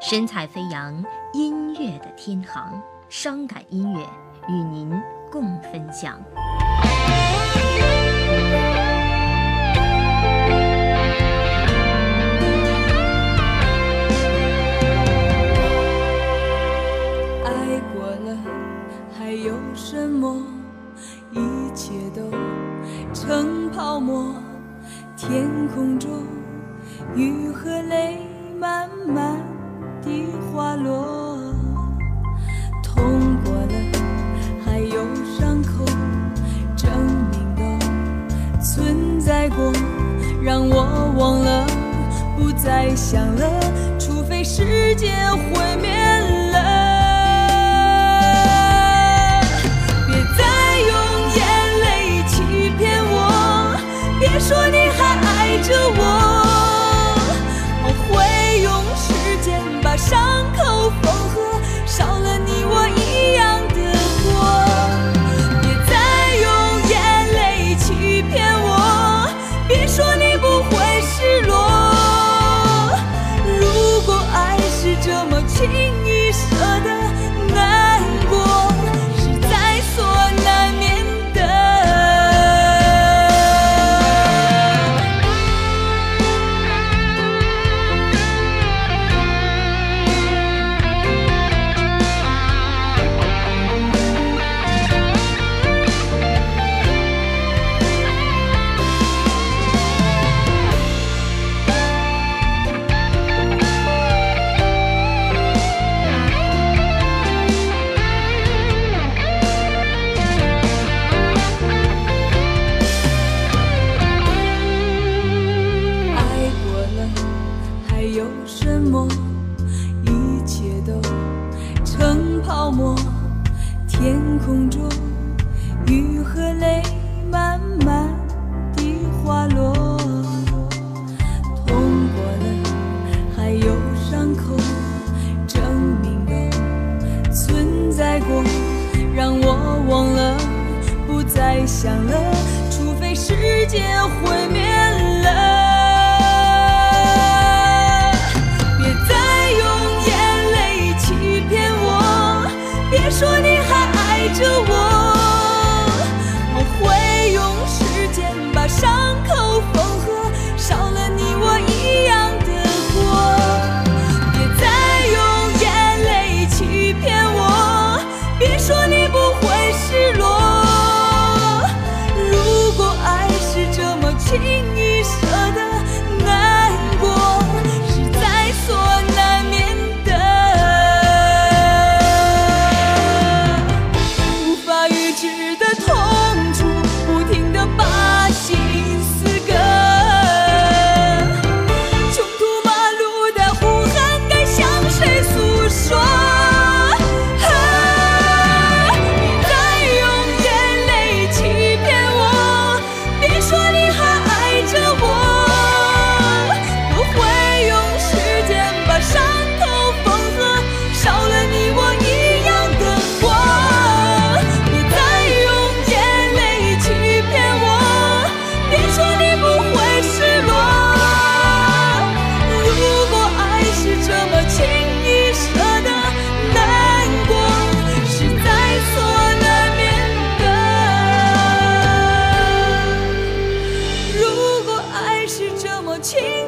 神采飞扬，音乐的天堂，伤感音乐与您共分享。爱过了，还有什么？一切都成泡沫。天空中，雨和泪慢慢的花落。痛过了，还有伤口，证明都存在过。让我忘了，不再想了，除非世界毁灭了。天空中，雨和泪慢慢地滑落。痛过了，还有伤口，证明都存在过。让我忘了，不再想了，除非世界毁灭。还爱着我我会用时间把伤口缝合少了你情